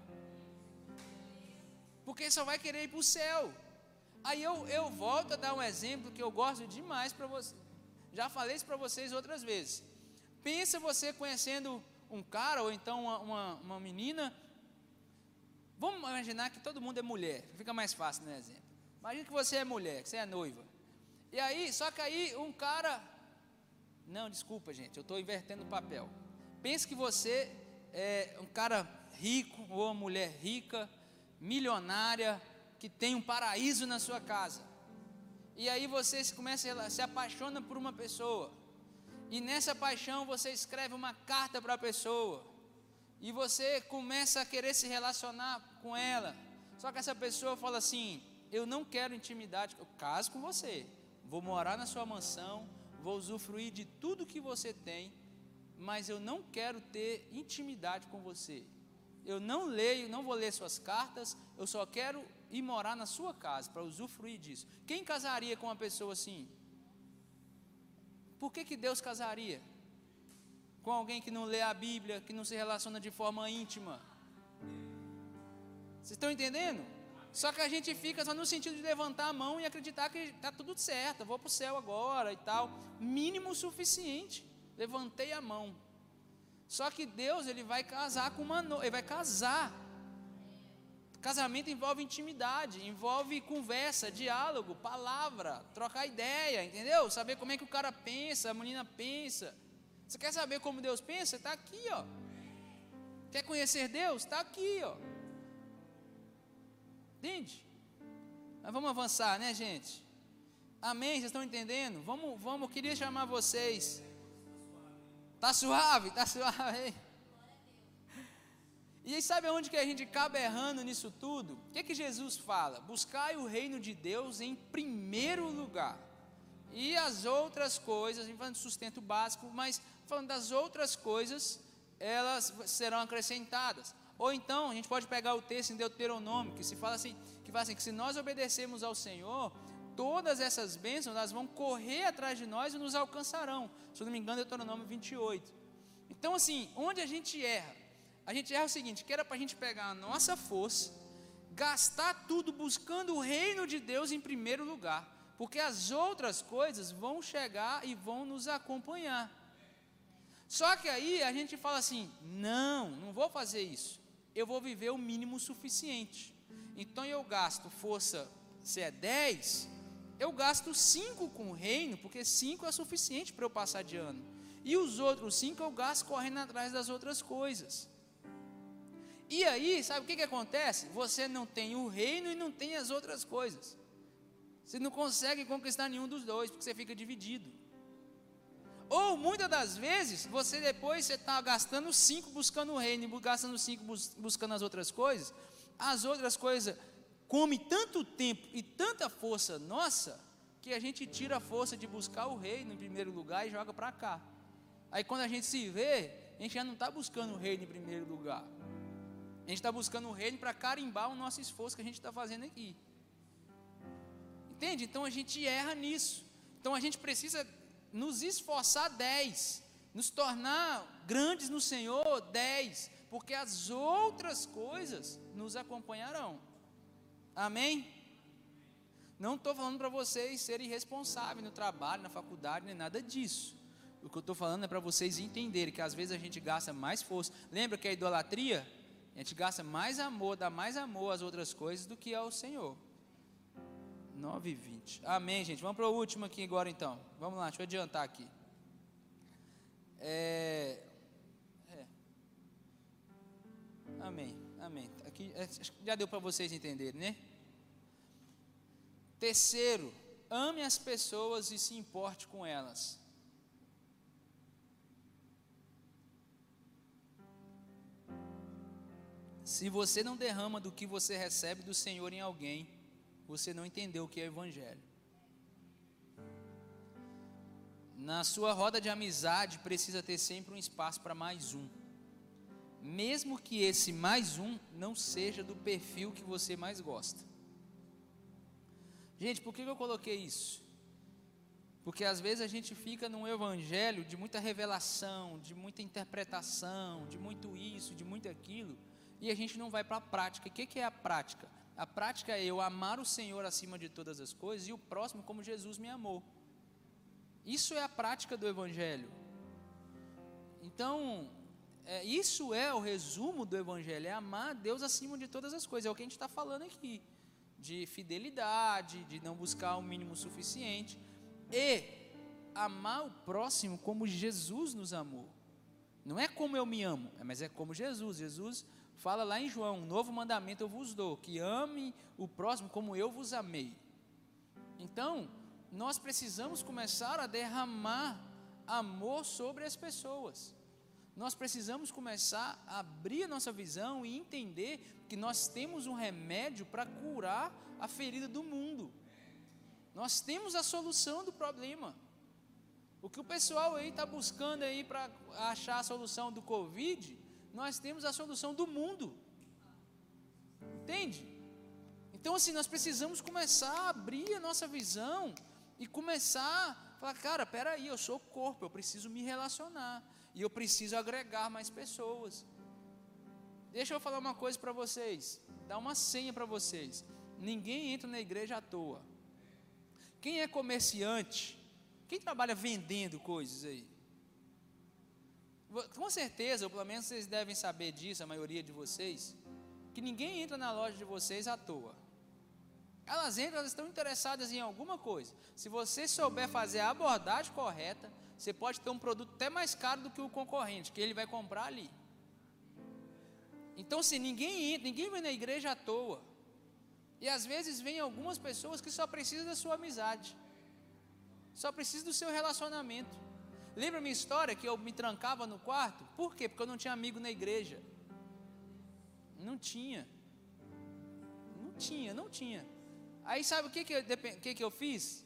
Porque só vai querer ir para o céu. Aí eu, eu volto a dar um exemplo que eu gosto demais para você. Já falei isso para vocês outras vezes. Pensa você conhecendo um cara ou então uma, uma, uma menina. Vamos imaginar que todo mundo é mulher, fica mais fácil no exemplo. Imagina que você é mulher, que você é noiva. E aí, só que aí um cara. Não, desculpa, gente, eu estou invertendo o papel. Pense que você é um cara rico ou uma mulher rica, milionária, que tem um paraíso na sua casa. E aí você começa a, se apaixona por uma pessoa. E nessa paixão você escreve uma carta para a pessoa. E você começa a querer se relacionar com ela. Só que essa pessoa fala assim: Eu não quero intimidade, eu caso com você. Vou morar na sua mansão, vou usufruir de tudo que você tem, mas eu não quero ter intimidade com você. Eu não leio, não vou ler suas cartas, eu só quero ir morar na sua casa para usufruir disso. Quem casaria com uma pessoa assim? Por que, que Deus casaria? Com alguém que não lê a Bíblia, que não se relaciona de forma íntima. Vocês estão entendendo? Só que a gente fica só no sentido de levantar a mão e acreditar que está tudo certo, vou para o céu agora e tal. Mínimo suficiente. Levantei a mão. Só que Deus, ele vai casar com uma noiva, ele vai casar Casamento envolve intimidade, envolve conversa, diálogo, palavra, trocar ideia, entendeu? Saber como é que o cara pensa, a menina pensa. Você quer saber como Deus pensa? Está aqui, ó. Quer conhecer Deus? Está aqui, ó. Entende? Mas vamos avançar, né, gente? Amém? Vocês estão entendendo? Vamos, vamos, eu queria chamar vocês. Tá suave, tá suave. E aí sabe aonde que a gente acaba errando nisso tudo? O que, que Jesus fala? Buscai o reino de Deus em primeiro lugar. E as outras coisas, a gente falando de sustento básico, mas falando das outras coisas, elas serão acrescentadas. Ou então, a gente pode pegar o texto em Deuteronômio, que se fala assim, que fala assim, que se nós obedecermos ao Senhor, todas essas bênçãos, elas vão correr atrás de nós e nos alcançarão. Se eu não me engano, Deuteronômio 28. Então, assim, onde a gente erra? a gente erra o seguinte: que era para a gente pegar a nossa força, gastar tudo buscando o reino de Deus em primeiro lugar, porque as outras coisas vão chegar e vão nos acompanhar. Só que aí a gente fala assim: não, não vou fazer isso, eu vou viver o mínimo suficiente. Então eu gasto força, se é 10, eu gasto 5 com o reino, porque 5 é suficiente para eu passar de ano. E os outros 5 eu gasto correndo atrás das outras coisas. E aí, sabe o que, que acontece? Você não tem o reino e não tem as outras coisas. Você não consegue conquistar nenhum dos dois, porque você fica dividido. Ou muitas das vezes, você depois você está gastando cinco buscando o reino e gastando cinco bus buscando as outras coisas. As outras coisas come tanto tempo e tanta força nossa que a gente tira a força de buscar o reino em primeiro lugar e joga para cá. Aí quando a gente se vê, a gente já não está buscando o reino em primeiro lugar. A gente está buscando o reino para carimbar o nosso esforço que a gente está fazendo aqui. Entende? Então a gente erra nisso. Então a gente precisa nos esforçar 10, nos tornar grandes no Senhor 10, porque as outras coisas nos acompanharão. Amém? Não estou falando para vocês serem irresponsáveis no trabalho, na faculdade, nem nada disso. O que eu estou falando é para vocês entenderem que às vezes a gente gasta mais força. Lembra que a idolatria? A gente gasta mais amor, dá mais amor às outras coisas do que ao Senhor. 9 e 20. Amém, gente. Vamos para o último aqui agora então. Vamos lá, deixa eu adiantar aqui. É, é. Amém, amém. Aqui, é, já deu para vocês entenderem, né? Terceiro, ame as pessoas e se importe com elas. Se você não derrama do que você recebe do Senhor em alguém, você não entendeu o que é Evangelho. Na sua roda de amizade precisa ter sempre um espaço para mais um. Mesmo que esse mais um não seja do perfil que você mais gosta. Gente, por que eu coloquei isso? Porque às vezes a gente fica num evangelho de muita revelação, de muita interpretação, de muito isso, de muito aquilo e a gente não vai para a prática. O que, é a prática? A prática é eu amar o Senhor acima de todas as coisas e o próximo como Jesus me amou. Isso é a prática do Evangelho. Então, é, isso é o resumo do Evangelho: é amar Deus acima de todas as coisas. É o que a gente está falando aqui. De fidelidade, de não buscar o mínimo suficiente. E amar o próximo como Jesus nos amou. Não é como eu me amo, mas é como Jesus. Jesus fala lá em João: um novo mandamento eu vos dou, que ame o próximo como eu vos amei. Então, nós precisamos começar a derramar amor sobre as pessoas. Nós precisamos começar a abrir a nossa visão e entender que nós temos um remédio para curar a ferida do mundo. Nós temos a solução do problema. O que o pessoal aí está buscando aí para achar a solução do Covid, nós temos a solução do mundo. Entende? Então, assim, nós precisamos começar a abrir a nossa visão e começar a falar: cara, peraí, eu sou corpo, eu preciso me relacionar e eu preciso agregar mais pessoas. Deixa eu falar uma coisa para vocês, dar uma senha para vocês: ninguém entra na igreja à toa. Quem é comerciante, quem trabalha vendendo coisas aí? Com certeza, ou pelo menos vocês devem saber disso, a maioria de vocês, que ninguém entra na loja de vocês à toa. Elas entram, elas estão interessadas em alguma coisa. Se você souber fazer a abordagem correta, você pode ter um produto até mais caro do que o concorrente, que ele vai comprar ali. Então, se ninguém entra, ninguém vem na igreja à toa. E às vezes vem algumas pessoas que só precisam da sua amizade, só precisam do seu relacionamento. Lembra minha história que eu me trancava no quarto? Por quê? Porque eu não tinha amigo na igreja. Não tinha. Não tinha, não tinha. Aí sabe o que, que, eu, que, que eu fiz?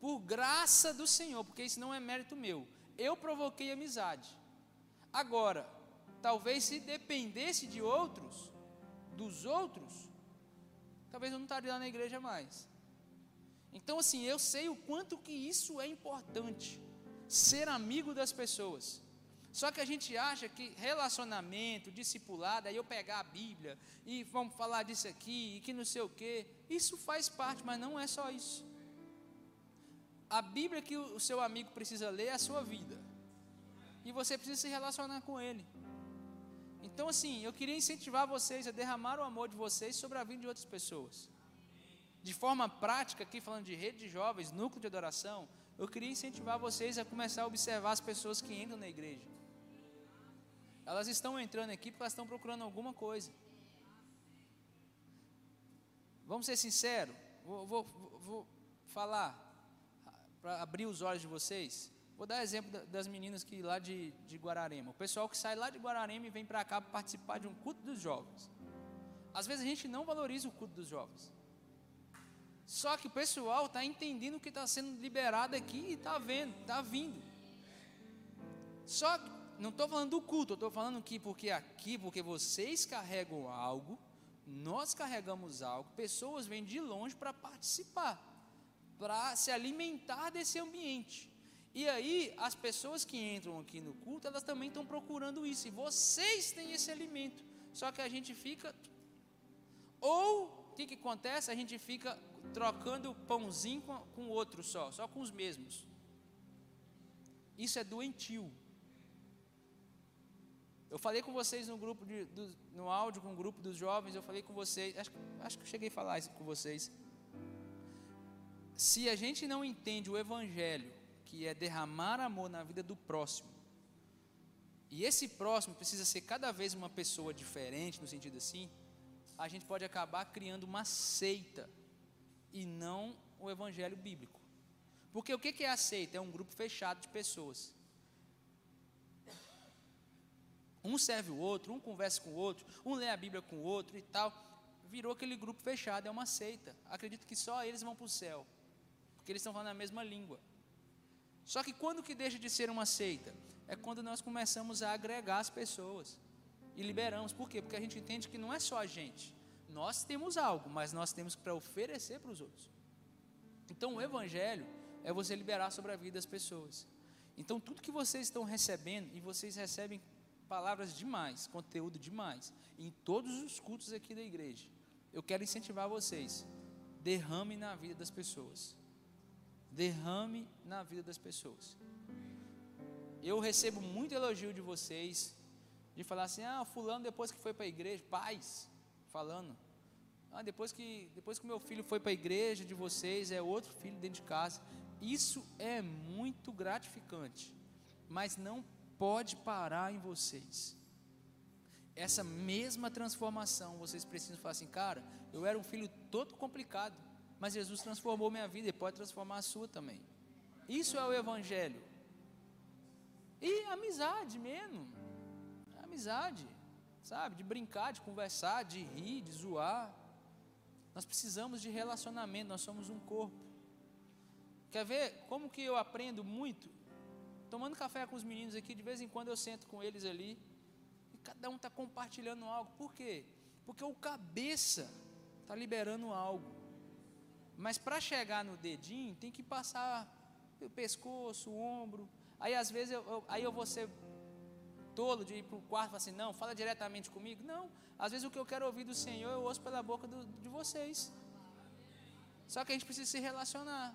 Por graça do Senhor, porque isso não é mérito meu. Eu provoquei amizade. Agora, talvez se dependesse de outros, dos outros, talvez eu não estaria lá na igreja mais. Então, assim, eu sei o quanto que isso é importante ser amigo das pessoas. Só que a gente acha que relacionamento, discipulado, aí eu pegar a Bíblia e vamos falar disso aqui e que não sei o quê, isso faz parte, mas não é só isso. A Bíblia que o seu amigo precisa ler é a sua vida. E você precisa se relacionar com ele. Então, assim, eu queria incentivar vocês a derramar o amor de vocês sobre a vida de outras pessoas. De forma prática, aqui falando de rede de jovens, núcleo de adoração, eu queria incentivar vocês a começar a observar as pessoas que entram na igreja. Elas estão entrando aqui porque elas estão procurando alguma coisa. Vamos ser sinceros, vou, vou, vou falar para abrir os olhos de vocês. Vou dar exemplo das meninas que lá de, de Guararema. O pessoal que sai lá de Guararema e vem para cá para participar de um culto dos jovens. Às vezes a gente não valoriza o culto dos jovens. Só que o pessoal está entendendo o que está sendo liberado aqui e está vendo, está vindo. Só que não estou falando do culto, estou falando que porque aqui, porque vocês carregam algo, nós carregamos algo, pessoas vêm de longe para participar, para se alimentar desse ambiente. E aí, as pessoas que entram aqui no culto, elas também estão procurando isso. E vocês têm esse alimento. Só que a gente fica. Ou, o que, que acontece? A gente fica trocando pãozinho com o outro só, só com os mesmos. Isso é doentio. Eu falei com vocês no grupo de, do, no áudio com o grupo dos jovens, eu falei com vocês, acho, acho que eu cheguei a falar isso com vocês. Se a gente não entende o evangelho, que é derramar amor na vida do próximo, e esse próximo precisa ser cada vez uma pessoa diferente, no sentido assim, a gente pode acabar criando uma seita e não o evangelho bíblico. Porque o que é a seita? É um grupo fechado de pessoas. Um serve o outro, um conversa com o outro, um lê a Bíblia com o outro e tal. Virou aquele grupo fechado, é uma seita. Acredito que só eles vão para o céu, porque eles estão falando a mesma língua. Só que quando que deixa de ser uma seita? É quando nós começamos a agregar as pessoas e liberamos. Por quê? Porque a gente entende que não é só a gente. Nós temos algo, mas nós temos para oferecer para os outros. Então o evangelho é você liberar sobre a vida das pessoas. Então tudo que vocês estão recebendo e vocês recebem palavras demais, conteúdo demais, em todos os cultos aqui da igreja. Eu quero incentivar vocês. Derrame na vida das pessoas. Derrame na vida das pessoas. Eu recebo muito elogio de vocês, de falar assim: ah, fulano depois que foi para a igreja, pais, falando. Ah, depois que, depois que meu filho foi para a igreja de vocês, é outro filho dentro de casa. Isso é muito gratificante, mas não pode parar em vocês. Essa mesma transformação, vocês precisam falar assim, cara, eu era um filho todo complicado, mas Jesus transformou minha vida e pode transformar a sua também. Isso é o Evangelho. E amizade mesmo. Amizade, sabe? De brincar, de conversar, de rir, de zoar. Nós precisamos de relacionamento, nós somos um corpo. Quer ver como que eu aprendo muito? tomando café com os meninos aqui, de vez em quando eu sento com eles ali, e cada um está compartilhando algo. Por quê? Porque o cabeça está liberando algo. Mas para chegar no dedinho, tem que passar o pescoço, o ombro. Aí às vezes eu, eu aí eu vou ser tolo de ir para o quarto e falar assim, não, fala diretamente comigo. Não, às vezes o que eu quero ouvir do Senhor eu ouço pela boca do, de vocês. Só que a gente precisa se relacionar.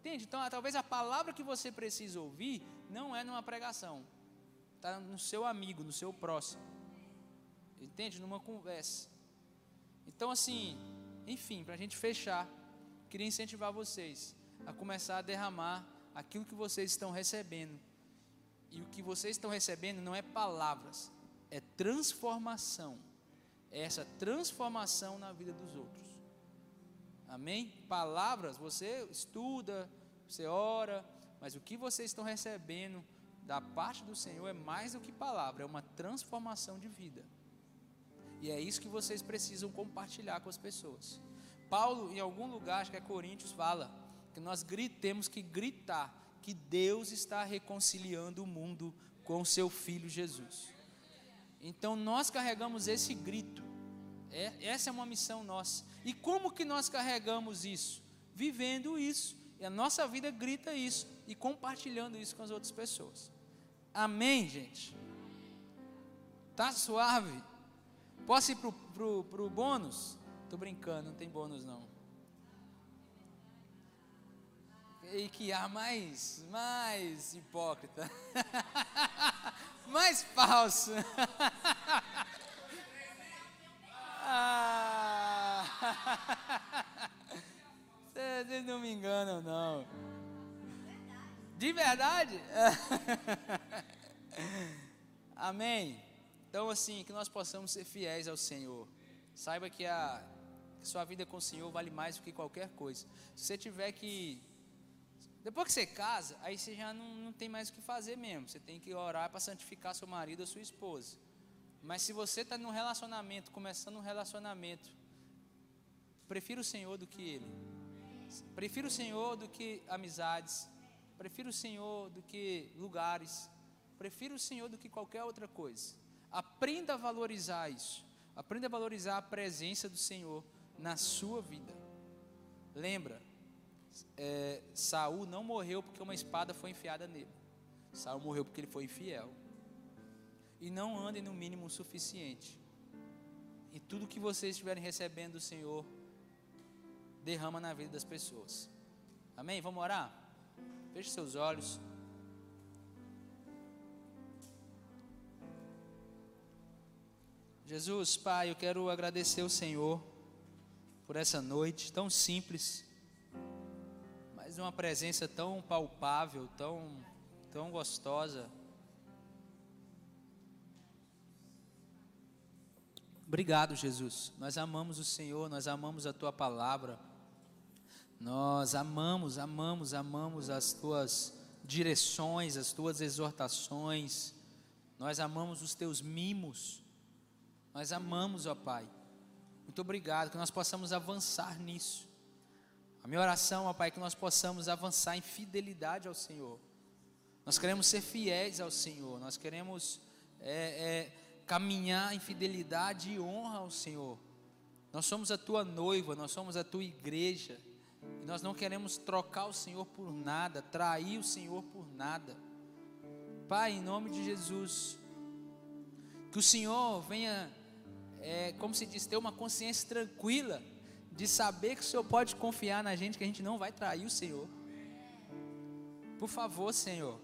Entende? Então, talvez a palavra que você precisa ouvir não é numa pregação, está no seu amigo, no seu próximo. Entende? Numa conversa. Então, assim, enfim, para a gente fechar, queria incentivar vocês a começar a derramar aquilo que vocês estão recebendo. E o que vocês estão recebendo não é palavras, é transformação. É essa transformação na vida dos outros. Amém? Palavras, você estuda, você ora, mas o que vocês estão recebendo da parte do Senhor é mais do que palavra, é uma transformação de vida. E é isso que vocês precisam compartilhar com as pessoas. Paulo, em algum lugar, acho que é Coríntios, fala que nós temos que gritar que Deus está reconciliando o mundo com o seu filho Jesus. Então nós carregamos esse grito. É, essa é uma missão nossa. E como que nós carregamos isso? Vivendo isso. E a nossa vida grita isso e compartilhando isso com as outras pessoas. Amém, gente? Tá suave? Posso ir pro, pro, pro bônus? Tô brincando, não tem bônus não. E que há mais, mais hipócrita, mais falso. Ah. Vocês não me enganam, não. De verdade? Amém. Então, assim, que nós possamos ser fiéis ao Senhor. Saiba que a sua vida com o Senhor vale mais do que qualquer coisa. Se você tiver que. Depois que você casa, aí você já não, não tem mais o que fazer mesmo. Você tem que orar para santificar seu marido ou sua esposa. Mas se você está num relacionamento, começando um relacionamento, prefira o Senhor do que Ele. Prefira o Senhor do que amizades. Prefira o Senhor do que lugares. Prefira o Senhor do que qualquer outra coisa. Aprenda a valorizar isso. Aprenda a valorizar a presença do Senhor na sua vida. Lembra, é, Saul não morreu porque uma espada foi enfiada nele. Saul morreu porque ele foi infiel. E não andem no mínimo o suficiente. E tudo que vocês estiverem recebendo do Senhor, derrama na vida das pessoas. Amém? Vamos orar? Feche seus olhos. Jesus, Pai, eu quero agradecer ao Senhor por essa noite tão simples, mas uma presença tão palpável, tão, tão gostosa. Obrigado, Jesus. Nós amamos o Senhor, nós amamos a tua palavra. Nós amamos, amamos, amamos as tuas direções, as tuas exortações. Nós amamos os teus mimos. Nós amamos, ó Pai. Muito obrigado que nós possamos avançar nisso. A minha oração, ó Pai, é que nós possamos avançar em fidelidade ao Senhor. Nós queremos ser fiéis ao Senhor. Nós queremos é, é, caminhar em fidelidade e honra ao Senhor. Nós somos a tua noiva, nós somos a tua igreja. E nós não queremos trocar o Senhor por nada, trair o Senhor por nada. Pai, em nome de Jesus, que o Senhor venha é, como se diz, ter uma consciência tranquila de saber que o Senhor pode confiar na gente, que a gente não vai trair o Senhor. Por favor, Senhor.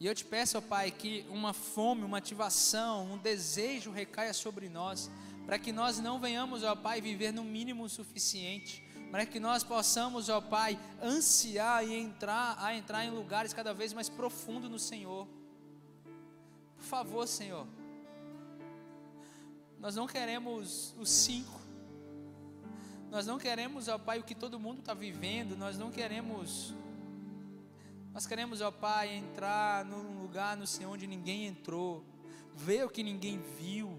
E eu te peço, ó Pai, que uma fome, uma ativação, um desejo recaia sobre nós, para que nós não venhamos, ó Pai, viver no mínimo suficiente, para que nós possamos, ó Pai, ansiar e entrar, a entrar em lugares cada vez mais profundos no Senhor. Por favor, Senhor. Nós não queremos os cinco. Nós não queremos, ó Pai, o que todo mundo está vivendo. Nós não queremos. Nós queremos, ó Pai, entrar num lugar no Senhor onde ninguém entrou, ver o que ninguém viu,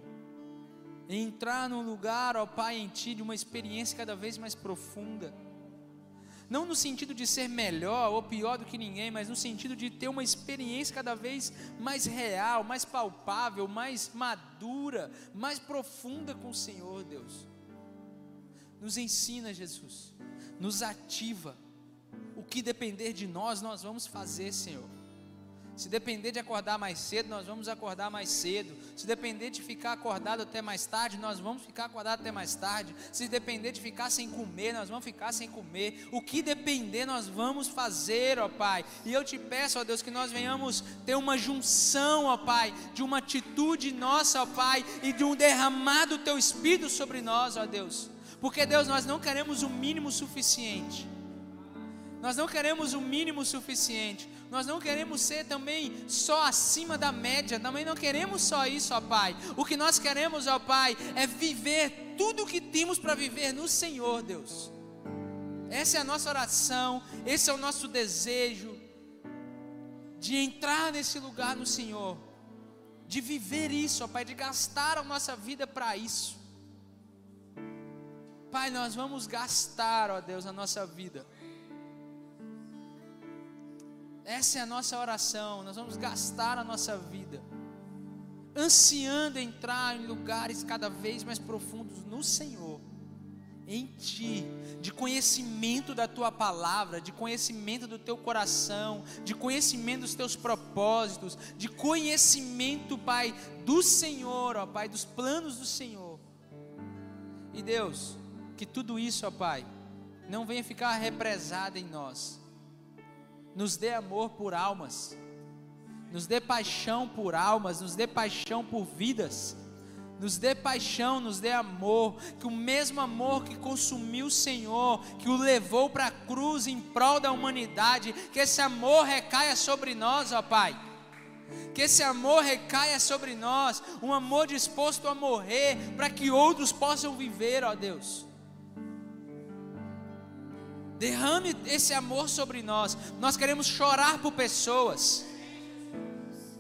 entrar num lugar, ó Pai, em Ti, de uma experiência cada vez mais profunda não no sentido de ser melhor ou pior do que ninguém, mas no sentido de ter uma experiência cada vez mais real, mais palpável, mais madura, mais profunda com o Senhor, Deus. Nos ensina, Jesus, nos ativa. O que depender de nós, nós vamos fazer, Senhor. Se depender de acordar mais cedo, nós vamos acordar mais cedo. Se depender de ficar acordado até mais tarde, nós vamos ficar acordado até mais tarde. Se depender de ficar sem comer, nós vamos ficar sem comer. O que depender, nós vamos fazer, ó Pai. E eu te peço, ó Deus, que nós venhamos ter uma junção, ó Pai, de uma atitude nossa, ó Pai, e de um derramado teu Espírito sobre nós, ó Deus. Porque, Deus, nós não queremos o mínimo suficiente. Nós não queremos o mínimo suficiente. Nós não queremos ser também só acima da média. Também não queremos só isso, ó Pai. O que nós queremos, ó Pai, é viver tudo o que temos para viver no Senhor, Deus. Essa é a nossa oração, esse é o nosso desejo de entrar nesse lugar no Senhor, de viver isso, ó Pai, de gastar a nossa vida para isso. Pai, nós vamos gastar, ó Deus, a nossa vida essa é a nossa oração. Nós vamos gastar a nossa vida ansiando entrar em lugares cada vez mais profundos no Senhor, em Ti, de conhecimento da Tua palavra, de conhecimento do Teu coração, de conhecimento dos Teus propósitos, de conhecimento, Pai, do Senhor, ó Pai, dos planos do Senhor. E Deus, que tudo isso, ó Pai, não venha ficar represado em nós nos dê amor por almas, nos dê paixão por almas, nos dê paixão por vidas, nos dê paixão, nos dê amor, que o mesmo amor que consumiu o Senhor, que o levou para a cruz em prol da humanidade, que esse amor recaia sobre nós, ó Pai. Que esse amor recaia sobre nós, um amor disposto a morrer para que outros possam viver, ó Deus. Derrame esse amor sobre nós. Nós queremos chorar por pessoas.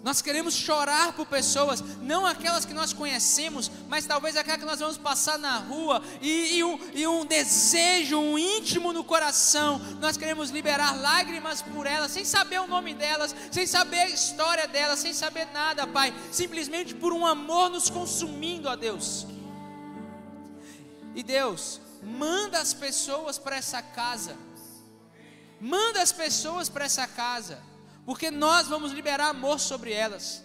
Nós queremos chorar por pessoas, não aquelas que nós conhecemos, mas talvez aquelas que nós vamos passar na rua e, e, um, e um desejo, um íntimo no coração. Nós queremos liberar lágrimas por elas, sem saber o nome delas, sem saber a história delas, sem saber nada, Pai, simplesmente por um amor nos consumindo, ó Deus. E Deus, manda as pessoas para essa casa. Manda as pessoas para essa casa, porque nós vamos liberar amor sobre elas.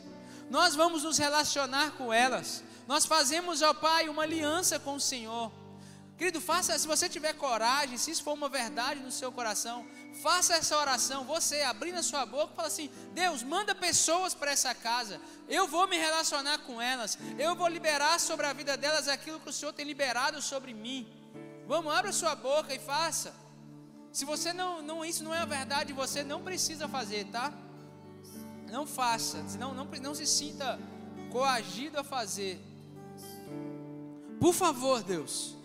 Nós vamos nos relacionar com elas. Nós fazemos, ó Pai, uma aliança com o Senhor. Querido, faça, se você tiver coragem, se isso for uma verdade no seu coração, faça essa oração, você abrindo a sua boca, fala assim: Deus, manda pessoas para essa casa, eu vou me relacionar com elas, eu vou liberar sobre a vida delas aquilo que o Senhor tem liberado sobre mim. Vamos, abra sua boca e faça. Se você não, não isso não é a verdade, você não precisa fazer, tá? Não faça, senão não, não se sinta coagido a fazer. Por favor, Deus,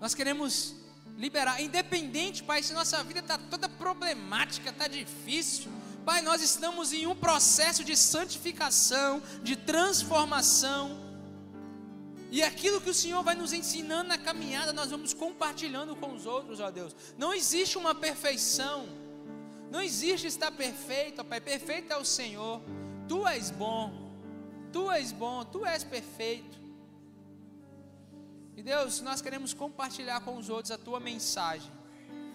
nós queremos liberar, independente, Pai, se nossa vida está toda problemática, está difícil. Pai, nós estamos em um processo de santificação, de transformação. E aquilo que o Senhor vai nos ensinando na caminhada, nós vamos compartilhando com os outros, ó Deus. Não existe uma perfeição. Não existe estar perfeito, ó Pai. Perfeito é o Senhor. Tu és bom. Tu és bom, tu és perfeito. E Deus, nós queremos compartilhar com os outros a tua mensagem.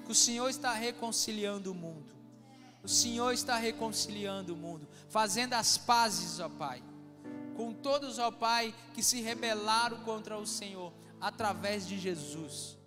Que o Senhor está reconciliando o mundo. O Senhor está reconciliando o mundo, fazendo as pazes, ó Pai, com todos, ó Pai, que se rebelaram contra o Senhor através de Jesus.